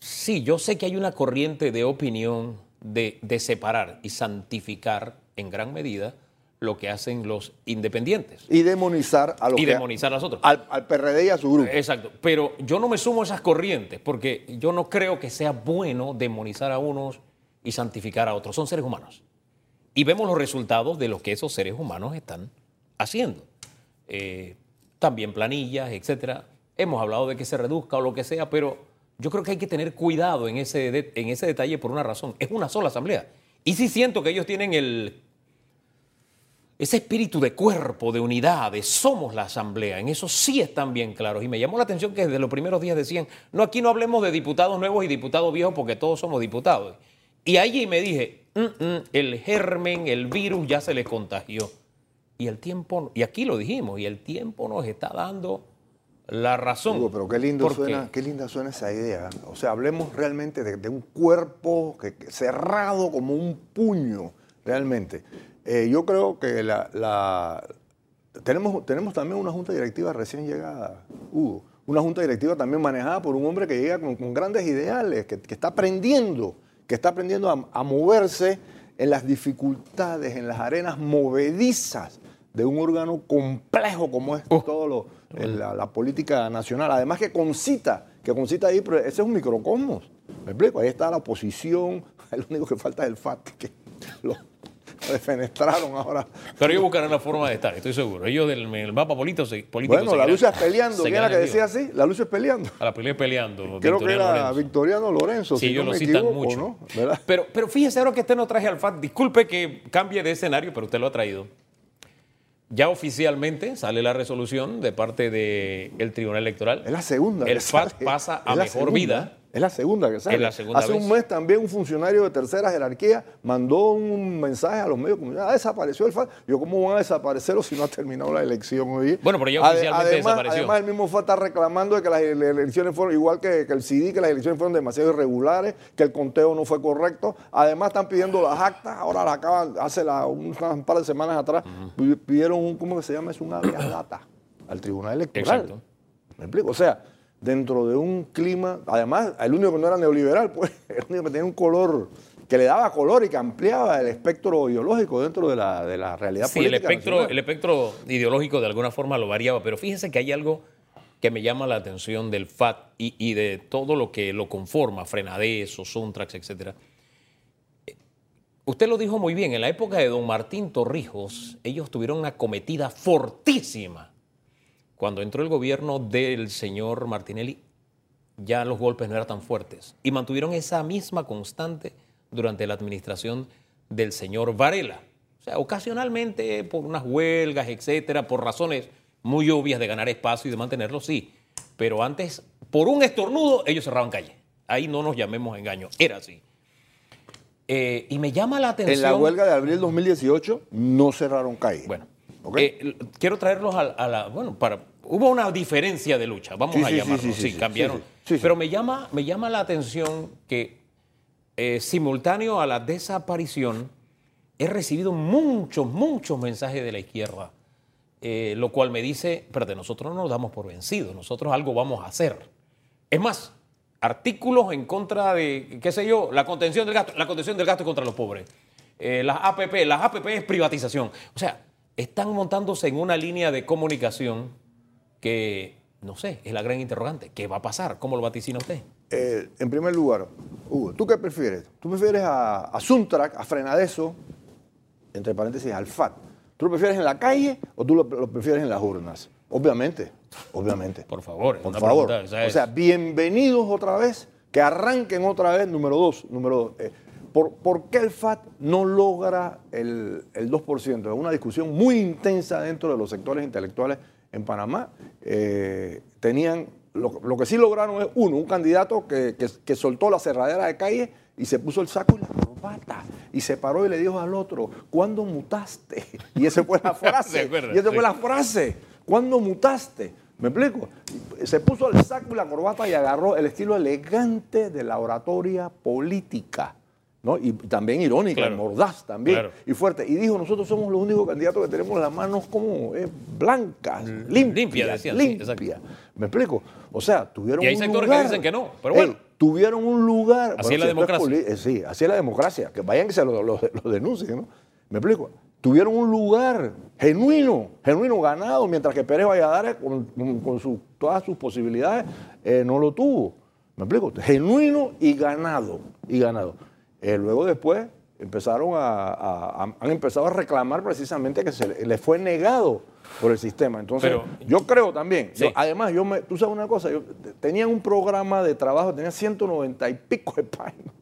[SPEAKER 1] Sí, yo sé que hay una corriente de opinión de, separar y santificar en gran medida lo que hacen los independientes.
[SPEAKER 2] Y demonizar a los
[SPEAKER 1] Y demonizar a los otros.
[SPEAKER 2] Al, al, PRD y a su grupo.
[SPEAKER 1] Exacto. Pero yo no me sumo a esas corrientes porque yo no creo que sea bueno demonizar a unos y santificar a otros. Son seres humanos. Y vemos los resultados de lo que esos seres humanos están haciendo. Eh, también planillas, etcétera. Hemos hablado de que se reduzca o lo que sea, pero yo creo que hay que tener cuidado en ese, en ese detalle por una razón. Es una sola asamblea. Y sí siento que ellos tienen el, ese espíritu de cuerpo, de unidad, de somos la asamblea. En eso sí están bien claros. Y me llamó la atención que desde los primeros días decían, no, aquí no hablemos de diputados nuevos y diputados viejos porque todos somos diputados. Y allí me dije, mm, mm, el germen, el virus ya se le contagió. Y el tiempo, y aquí lo dijimos, y el tiempo nos está dando la razón.
[SPEAKER 2] pero qué, lindo suena, qué linda suena esa idea. O sea, hablemos realmente de, un cuerpo que, cerrado como un puño, realmente. Eh, yo creo que la, tenemos, tenemos también una junta directiva recién llegada, Hugo. Una junta directiva también manejada por un hombre que llega con, grandes ideales, que, está aprendiendo, que está aprendiendo a, moverse en las dificultades, en las arenas movedizas de un órgano complejo como es todo lo la, política nacional. Además que concita, que concita ahí, pero ese es un microcosmos. ¿Me explico? Ahí está la oposición, lo único que falta es el FAT, que defenestraron ahora.
[SPEAKER 1] Pero ellos buscarán la forma de estar, estoy seguro. Ellos del el mapa político, se- político
[SPEAKER 2] Bueno, la lucha es peleando. ¿Quién era que decía así? La lucha es peleando.
[SPEAKER 1] A la pelea peleando.
[SPEAKER 2] Creo que era
[SPEAKER 1] Lorenzo.
[SPEAKER 2] Victoriano Lorenzo,
[SPEAKER 1] Sí,
[SPEAKER 2] si
[SPEAKER 1] ellos
[SPEAKER 2] no
[SPEAKER 1] lo
[SPEAKER 2] me
[SPEAKER 1] citan
[SPEAKER 2] equivoco,
[SPEAKER 1] mucho.
[SPEAKER 2] ¿no?
[SPEAKER 1] Pero, pero fíjese ahora que usted no traje al FAT, disculpe que cambie de escenario, pero usted lo ha traído. Ya oficialmente sale la resolución de parte del Tribunal Electoral.
[SPEAKER 2] Es la segunda.
[SPEAKER 1] El FAT
[SPEAKER 2] sale.
[SPEAKER 1] pasa a mejor
[SPEAKER 2] segunda.
[SPEAKER 1] vida.
[SPEAKER 2] Es la segunda que sale.
[SPEAKER 1] Es la segunda
[SPEAKER 2] Hace
[SPEAKER 1] vez.
[SPEAKER 2] un mes también un funcionario de tercera jerarquía mandó un mensaje a los medios como, ah, desapareció el FAT. Yo, ¿cómo van a desaparecerlo si no ha terminado la elección hoy?
[SPEAKER 1] Bueno, pero ya oficialmente
[SPEAKER 2] además,
[SPEAKER 1] desapareció.
[SPEAKER 2] Además, el mismo FAT está reclamando de que las ele- elecciones fueron, igual que, que el CD, que las elecciones fueron demasiado irregulares, que el conteo no fue correcto. Además, están pidiendo las actas. Ahora la acaban, hace la, un, un par de semanas atrás, pi- pidieron un, ¿cómo que se llama? Es un habeas data al Tribunal Electoral.
[SPEAKER 1] Exacto.
[SPEAKER 2] ¿Me explico? O sea, dentro de un clima, además, el único que no era neoliberal, pues, el único que tenía un color, que le daba color y que ampliaba el espectro ideológico dentro de la, de la realidad
[SPEAKER 1] Sí, el
[SPEAKER 2] política.
[SPEAKER 1] espectro,
[SPEAKER 2] nacional.
[SPEAKER 1] el espectro ideológico de alguna forma lo variaba, pero fíjese que hay algo que me llama la atención del FAT y, y de todo lo que lo conforma, Frenades, Suntrax, etcétera. Usted lo dijo muy bien, en la época de don Martín Torrijos, ellos tuvieron una cometida fortísima. Cuando entró el gobierno del señor Martinelli, ya los golpes no eran tan fuertes. Y mantuvieron esa misma constante durante la administración del señor Varela. O sea, ocasionalmente por unas huelgas, etcétera, por razones muy obvias de ganar espacio y de mantenerlo, sí. Pero antes, por un estornudo, ellos cerraban calle. Ahí no nos llamemos engaño. Era así. Eh, y me llama la atención.
[SPEAKER 2] En la huelga de abril 2018 no cerraron calle.
[SPEAKER 1] Bueno,
[SPEAKER 2] ¿Ok?
[SPEAKER 1] eh, quiero traerlos a, a la. Bueno, para. Hubo una diferencia de lucha, vamos
[SPEAKER 2] Sí,
[SPEAKER 1] a
[SPEAKER 2] sí,
[SPEAKER 1] llamarlo.
[SPEAKER 2] sí,
[SPEAKER 1] cambiaron. Pero me llama, me llama la atención que eh, simultáneo a la desaparición he recibido muchos, muchos mensajes de la izquierda, eh, lo cual me dice, espérate, nosotros no nos damos por vencidos, nosotros algo vamos a hacer. Es más, artículos en contra de, qué sé yo, la contención del gasto, la contención del gasto contra los pobres. Eh, las APP, las APP es privatización. O sea, están montándose en una línea de comunicación que, no sé, es la gran interrogante. ¿Qué va a pasar? ¿Cómo lo vaticina usted?
[SPEAKER 2] Eh, en primer lugar, Hugo, ¿tú qué prefieres? ¿Tú prefieres a, a Suntrack, a Frenadeso, entre paréntesis, al FAT? ¿Tú lo prefieres en la calle o tú lo, lo prefieres en las urnas? Obviamente, obviamente.
[SPEAKER 1] Por favor,
[SPEAKER 2] Por favor.
[SPEAKER 1] pregunta,
[SPEAKER 2] O sea, bienvenidos otra vez, que arranquen otra vez, número dos. Número dos. Eh, ¿por, por qué el FAT no logra el, el 2%? Es una discusión muy intensa dentro de los sectores intelectuales en Panamá. Eh, tenían, lo, lo que sí lograron es, uno, un candidato que, que- que soltó la cerradera de calle y se puso el saco y la corbata y se paró y le dijo al otro, ¿cuándo mutaste? Y esa fue la
[SPEAKER 1] ¿Se
[SPEAKER 2] frase. y esa
[SPEAKER 1] Sí.
[SPEAKER 2] fue la frase. ¿Cuándo mutaste? ¿Me explico? Se puso el saco y la corbata y agarró el estilo elegante de la oratoria política. ¿No? Y también irónica,
[SPEAKER 1] Claro.
[SPEAKER 2] mordaz también,
[SPEAKER 1] Claro.
[SPEAKER 2] y fuerte. Y dijo, nosotros somos los únicos candidatos que tenemos las manos como eh, blancas, limpias,
[SPEAKER 1] limpia, decían, sí,
[SPEAKER 2] limpias.
[SPEAKER 1] exacto.
[SPEAKER 2] ¿Me explico? O sea, tuvieron
[SPEAKER 1] Y hay
[SPEAKER 2] un
[SPEAKER 1] sectores que
[SPEAKER 2] lugar.
[SPEAKER 1] dicen que no, pero bueno.
[SPEAKER 2] Tuvieron un lugar.
[SPEAKER 1] Así es la democracia.
[SPEAKER 2] eh, sí, así es la democracia. Que vayan que se lo, lo- lo denuncien, ¿no? ¿Me explico? Tuvieron un lugar genuino, genuino ganado, mientras que Pérez Valladares, con, con- con su- todas sus posibilidades, eh, no lo tuvo. ¿Me explico? Genuino y ganado. Y ganado. Eh, luego después empezaron a, a- a- han empezado a reclamar precisamente que se le- les fue negado por el sistema. Entonces,
[SPEAKER 1] Pero-
[SPEAKER 2] yo creo también,
[SPEAKER 1] Sí.
[SPEAKER 2] yo- además, yo me, tú sabes una cosa, yo te- tenía un programa de trabajo, tenía 190 y pico de páginas.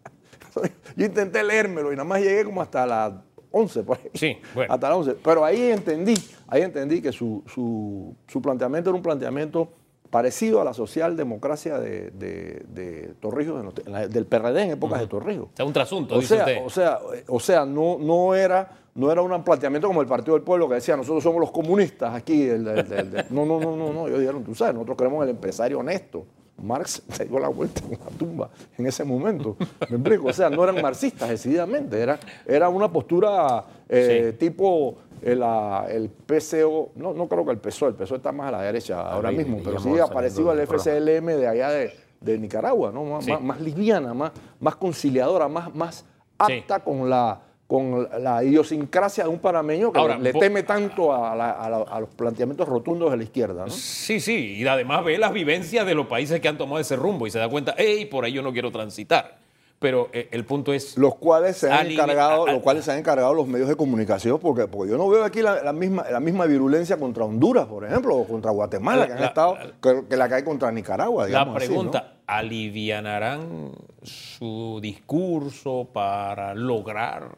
[SPEAKER 2] Yo intenté leérmelo y nada más llegué como hasta las 11, por ahí.
[SPEAKER 1] Sí, bueno.
[SPEAKER 2] Hasta las 11. Pero ahí entendí, ahí entendí que su, su- su planteamiento era un planteamiento parecido a la socialdemocracia de, de, de Torrijos, en la- del PRD en épocas de Torrijos.
[SPEAKER 1] O sea, un trasunto,
[SPEAKER 2] O
[SPEAKER 1] dice
[SPEAKER 2] sea,
[SPEAKER 1] usted.
[SPEAKER 2] o sea, eh, o sea, no, no era, no era un planteamiento como el Partido del Pueblo que decía nosotros somos los comunistas aquí. el- el- el- el- no, no, no, no, no. Ellos dijeron, tú sabes, nosotros queremos el empresario honesto. Marx se dio la vuelta en la tumba en ese momento. ¿Me explico? O sea, no eran marxistas decididamente, era, era una postura eh, tipo el, ah, el PCO, no, no creo que el PSOE, el PSOE está más a la derecha ahora
[SPEAKER 3] Ahí
[SPEAKER 2] mismo, pero sí
[SPEAKER 3] saliendo
[SPEAKER 2] parecido al. FCLM de allá de, de Nicaragua, ¿no? Más,
[SPEAKER 1] Sí.
[SPEAKER 2] más- más liviana, más, más conciliadora, más, más
[SPEAKER 1] Sí.
[SPEAKER 2] apta con la con la idiosincrasia de un panameño que
[SPEAKER 1] Ahora,
[SPEAKER 2] le, teme tanto a, la- a la- a los planteamientos rotundos de la izquierda. ¿no?
[SPEAKER 1] Sí, sí, y además ve las vivencias de los países que han tomado ese rumbo y se da cuenta, hey, por ahí yo no quiero transitar. Pero eh, el punto es...
[SPEAKER 2] Los cuales se han encargado,
[SPEAKER 1] a- a-
[SPEAKER 2] los cuales se han encargado los medios de comunicación, porque, porque yo no veo aquí la, la misma, la misma virulencia contra Honduras, por ejemplo, o contra Guatemala,
[SPEAKER 1] La-
[SPEAKER 2] que han
[SPEAKER 1] la-
[SPEAKER 2] estado, que, que la que hay contra Nicaragua,
[SPEAKER 1] La
[SPEAKER 2] digamos así, ¿no?
[SPEAKER 1] pregunta, ¿alivianarán su discurso para lograr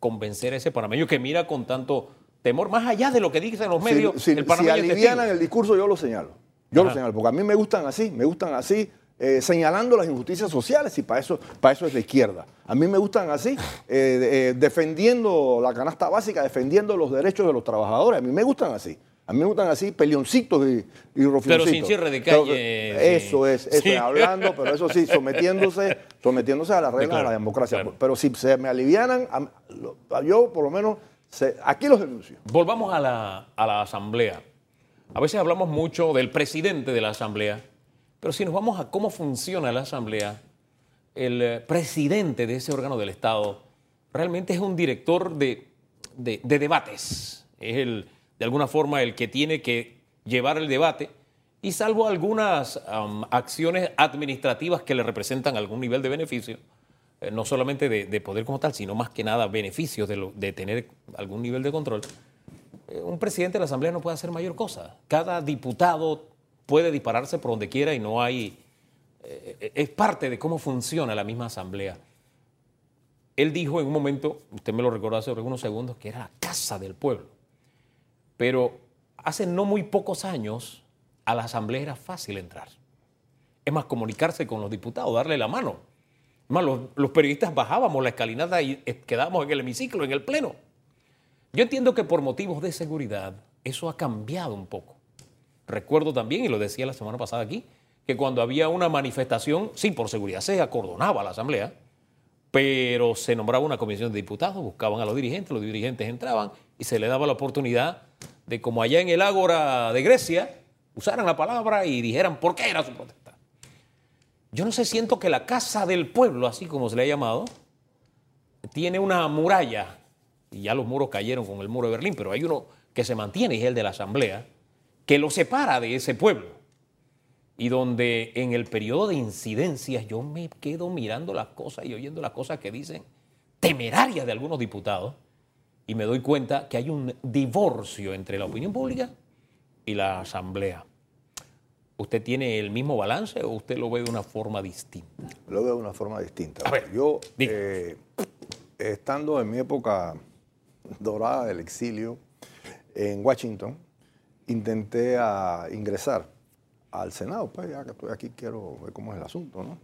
[SPEAKER 1] convencer a ese panameño que mira con tanto temor, más allá de lo que dicen los medios?
[SPEAKER 2] si,
[SPEAKER 1] el
[SPEAKER 2] si
[SPEAKER 1] panameño es
[SPEAKER 2] alivianan el discurso, yo lo señalo. Yo lo señalo, porque a mí me gustan así, me gustan así, eh, señalando las injusticias sociales y para eso, para eso es la izquierda. A mí me gustan así, eh, eh, defendiendo la canasta básica, defendiendo los derechos de los trabajadores. A mí me gustan así. A mí me gustan así, pelioncitos y, y rofioncitos.
[SPEAKER 1] sin cierre de
[SPEAKER 2] Pero,
[SPEAKER 1] calle,
[SPEAKER 2] Eso es, eso
[SPEAKER 1] Sí.
[SPEAKER 2] es, hablando, pero eso sí, sometiéndose, sometiéndose a las reglas
[SPEAKER 1] claro,
[SPEAKER 2] de la democracia.
[SPEAKER 1] claro.
[SPEAKER 2] Pero si se me alivianan, a- yo por lo menos, se- aquí los denuncio.
[SPEAKER 1] Volvamos a la, a la asamblea. A veces hablamos mucho del presidente de la asamblea, pero si nos vamos a cómo funciona la asamblea, el eh, presidente de ese órgano del Estado realmente es un director de, de- de debates. Es el, de alguna forma el que tiene que llevar el debate y salvo algunas acciones administrativas que le representan algún nivel de beneficio, eh, no solamente de, de poder como tal, sino más que nada beneficios de tener algún nivel de control, eh, un presidente de la Asamblea no puede hacer mayor cosa. Cada diputado puede dispararse por donde quiera y no hay... eh, es parte de cómo funciona la misma Asamblea. Él dijo en un momento, usted me lo recordó hace algunos segundos, que era la casa del pueblo. Pero hace no muy pocos años a la Asamblea era fácil entrar. Es más, comunicarse con los diputados, darle la mano. Es más, los, los periodistas bajábamos la escalinata y eh, quedábamos en el hemiciclo, en el pleno. Yo entiendo que por motivos de seguridad eso ha cambiado un poco. Recuerdo también, y lo decía la semana pasada aquí, que cuando había una manifestación, sí, por seguridad se acordonaba la asamblea, pero se nombraba una comisión de diputados, buscaban a los dirigentes, los dirigentes entraban y se le daba la oportunidad de, como allá en el Ágora de Grecia, usaran la palabra y dijeran por qué era su protesta. Yo no sé, siento que la Casa del Pueblo, así como se le ha llamado, tiene una muralla, y ya los muros cayeron con el muro de Berlín, pero hay uno que se mantiene y es el de la Asamblea, que lo separa de ese pueblo. Y donde en el periodo de incidencias yo me quedo mirando las cosas y oyendo las cosas que dicen temerarias de algunos diputados y me doy cuenta que hay un divorcio entre la opinión pública y la Asamblea. ¿Usted tiene el mismo balance o usted lo ve de una forma distinta?
[SPEAKER 2] Lo veo de una forma distinta.
[SPEAKER 1] A ver,
[SPEAKER 2] yo, eh, estando en mi época dorada del exilio en Washington, intenté a ingresar al Senado. Pues ya que estoy aquí quiero ver cómo es el asunto, ¿no?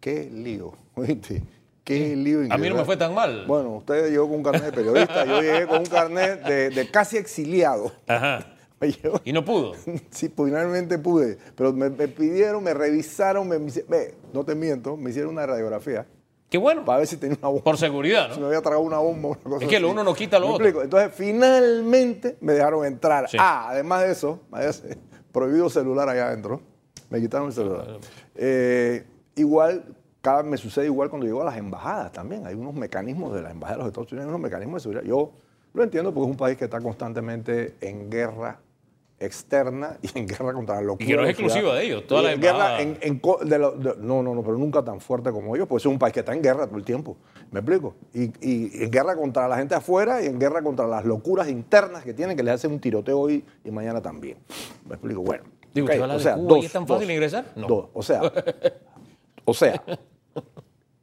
[SPEAKER 2] Qué lío, ¿oíste? Qué lío
[SPEAKER 1] A mí no me fue tan mal.
[SPEAKER 2] Bueno, usted llegó con un carnet de periodista, yo llegué con un carnet de, de casi exiliado.
[SPEAKER 1] Ajá. Y no pudo.
[SPEAKER 2] Sí, finalmente pude, pero me, me pidieron, me revisaron, me, me no te miento, me hicieron una radiografía
[SPEAKER 1] Qué bueno.
[SPEAKER 2] para ver si tenía una bomba.
[SPEAKER 1] Por seguridad,
[SPEAKER 2] Si
[SPEAKER 1] ¿no?
[SPEAKER 2] me había tragado una bomba o una cosa
[SPEAKER 1] Es que lo
[SPEAKER 2] así.
[SPEAKER 1] uno no quita lo
[SPEAKER 2] ¿Me
[SPEAKER 1] otro.
[SPEAKER 2] explico? Entonces, finalmente me dejaron entrar.
[SPEAKER 1] Sí.
[SPEAKER 2] Ah, además de eso, prohibido celular allá adentro. Me quitaron el celular. Eh, igual, cada, me sucede igual cuando llego a las embajadas también. Hay unos mecanismos de las embajadas de los Estados Unidos, hay unos mecanismos de seguridad. Yo lo entiendo porque es un país que está constantemente en guerra externa y en guerra contra la locura.
[SPEAKER 1] Y que no es
[SPEAKER 2] la
[SPEAKER 1] exclusiva de ellos, todas
[SPEAKER 2] Y
[SPEAKER 1] las
[SPEAKER 2] en guerra en- en co- de lo- de- no, no, no, pero nunca tan fuerte como ellos, pues es un país que está en guerra todo el tiempo. ¿Me explico? Y, y en guerra contra la gente afuera y en guerra contra las locuras internas que tienen, que les hacen un tiroteo hoy y mañana también. ¿Me explico? Bueno.
[SPEAKER 1] Digo,
[SPEAKER 2] ok,
[SPEAKER 1] ¿usted habla
[SPEAKER 2] o
[SPEAKER 1] de
[SPEAKER 2] sea,
[SPEAKER 1] y es tan fácil
[SPEAKER 2] dos,
[SPEAKER 1] ingresar? No.
[SPEAKER 2] dos. O sea, o sea,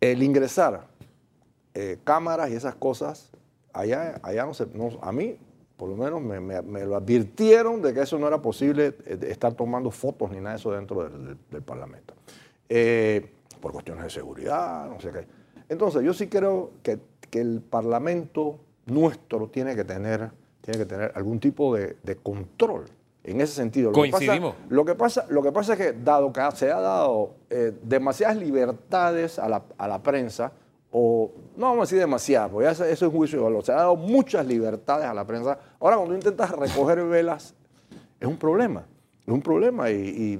[SPEAKER 2] el ingresar eh, cámaras y esas cosas, allá, allá no se, no- a mí, por lo menos me, me- me lo advirtieron de que eso no era posible eh, estar tomando fotos ni nada de eso dentro del, del- del Parlamento. Eh, por cuestiones de seguridad, no sé qué. Entonces, yo sí creo que, que el Parlamento nuestro tiene que tener, tiene que tener algún tipo de, de control. En ese sentido. Lo que pasa-
[SPEAKER 1] Coincidimos.
[SPEAKER 2] lo que pasa, lo que pasa es que dado que se ha dado eh, demasiadas libertades a la, a la prensa, o no vamos a decir demasiadas, porque eso, eso es juicio de valor, se ha dado muchas libertades a la prensa. Ahora cuando intentas recoger velas, es un problema, es un problema. Y,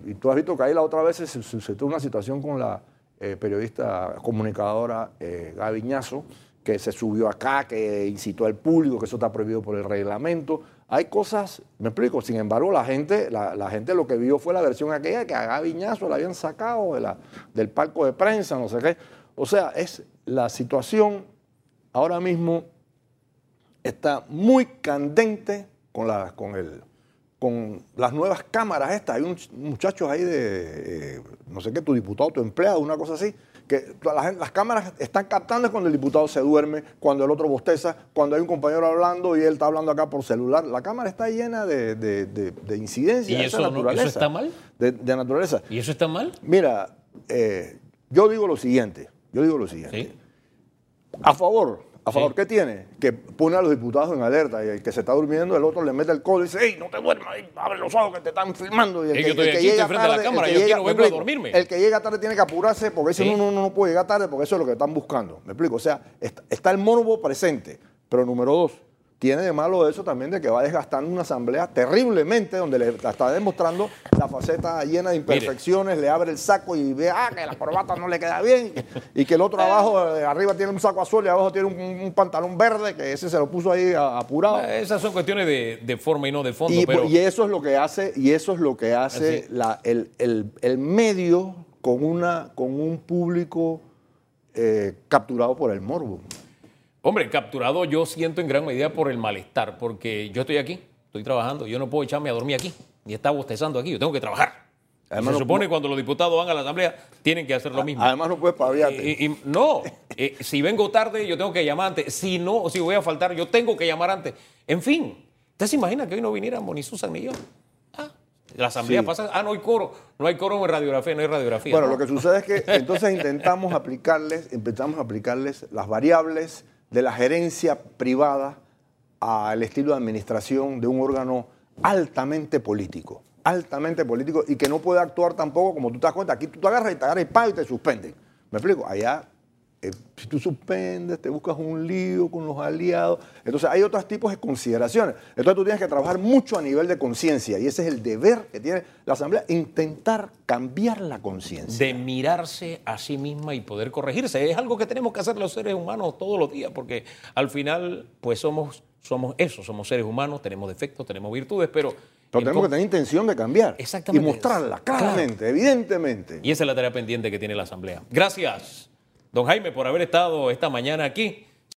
[SPEAKER 2] y- y tú has visto que ahí la otra vez se suscitó una situación con la eh, periodista comunicadora eh, Gaby Ñazo, que se subió acá, que incitó al público, que eso está prohibido por el reglamento. Hay cosas, me explico, sin embargo, la gente, la, gente lo que vio fue la versión aquella que a Gaby Ñazo la habían sacado de la- del palco de prensa, no sé qué. O sea, es la situación ahora mismo está muy candente con, la, con, el, con las nuevas cámaras estas. Hay unos muchachos ahí de, eh, no sé qué, tu diputado, tu empleado, una cosa así, que las cámaras están captando cuando el diputado se duerme, cuando el otro bosteza, cuando hay un compañero hablando y él está hablando acá por celular. La cámara está llena de, de, de- de incidencias
[SPEAKER 1] ¿Y
[SPEAKER 2] de esa
[SPEAKER 1] eso no- eso
[SPEAKER 2] naturaleza.
[SPEAKER 1] está mal?
[SPEAKER 2] De, de naturaleza.
[SPEAKER 1] ¿Y eso está mal?
[SPEAKER 2] Mira, eh, yo digo lo siguiente, yo digo lo siguiente.
[SPEAKER 1] Sí.
[SPEAKER 2] A favor, a favor,
[SPEAKER 1] Sí.
[SPEAKER 2] ¿qué tiene? Que pone a los diputados en alerta y el que se está durmiendo, el otro le mete el codo y dice, ¡Ey, no te duermas! ey, abre los ojos que te están filmando. Y el que, llega tarde, el que llega- tarde tiene que apurarse porque
[SPEAKER 1] Sí.
[SPEAKER 2] no, no, no, no puedo llegar tarde porque eso es lo que están buscando. ¿Me explico? O sea, está, está el morbo presente. Pero número dos, tiene de malo eso también de que va desgastando una asamblea terriblemente donde le está demostrando la faceta llena de imperfecciones, le abre el saco y ve ah, que la corbata no le queda bien y que el otro abajo, eh, arriba tiene un saco azul y abajo tiene un, un pantalón verde que ese se lo puso ahí apurado.
[SPEAKER 1] Eh, Esas son cuestiones de, de forma y no de fondo,
[SPEAKER 2] Y,
[SPEAKER 1] pero
[SPEAKER 2] y eso es lo que hace, y eso es lo que hace la- el, el- el medio con, una, con un público eh, capturado por el morbo.
[SPEAKER 1] Hombre, capturado yo siento en gran medida por el malestar, porque yo estoy aquí, estoy trabajando, yo no puedo echarme a dormir aquí, ni estar bostezando aquí, yo tengo que trabajar.
[SPEAKER 2] Además,
[SPEAKER 1] se
[SPEAKER 2] no-
[SPEAKER 1] supone que cuando los diputados van a la asamblea tienen que hacer lo mismo.
[SPEAKER 2] Además no puedes paviarte.
[SPEAKER 1] Y- y- no, eh, si vengo tarde yo tengo que llamar antes, si no, si voy a faltar yo tengo que llamar antes. En fin, ¿usted se imagina que hoy no viniéramos ni Susan ni yo? Ah, la asamblea
[SPEAKER 2] Sí.
[SPEAKER 1] pasa, ah, no hay coro, no hay coro en radiografía, no hay radiografía.
[SPEAKER 2] Bueno,
[SPEAKER 1] ¿no?
[SPEAKER 2] lo que sucede es que entonces intentamos aplicarles, intentamos aplicarles las variables de la gerencia privada al estilo de administración de un órgano altamente político, altamente político y que no puede actuar tampoco como tú te das cuenta. Aquí tú te agarras y te agarras y pa, y te suspenden. ¿Me explico? Allá, eh, si tú suspendes, te buscas un lío con los aliados. Entonces hay otros tipos de consideraciones. Entonces tú tienes que trabajar mucho a nivel de conciencia y ese es el deber que tiene la Asamblea, intentar cambiar la conciencia.
[SPEAKER 1] de mirarse a sí misma y poder corregirse. Es algo que tenemos que hacer los seres humanos todos los días, porque al final, pues somos, somos eso, somos seres humanos, tenemos defectos, tenemos virtudes, pero...
[SPEAKER 2] Pero tenemos que tener intención de cambiar.
[SPEAKER 1] Exactamente.
[SPEAKER 2] Y mostrarla
[SPEAKER 1] Claro.
[SPEAKER 2] claramente, evidentemente.
[SPEAKER 1] Y esa es la tarea pendiente que tiene la Asamblea. Gracias, don Jaime, por haber estado esta mañana aquí.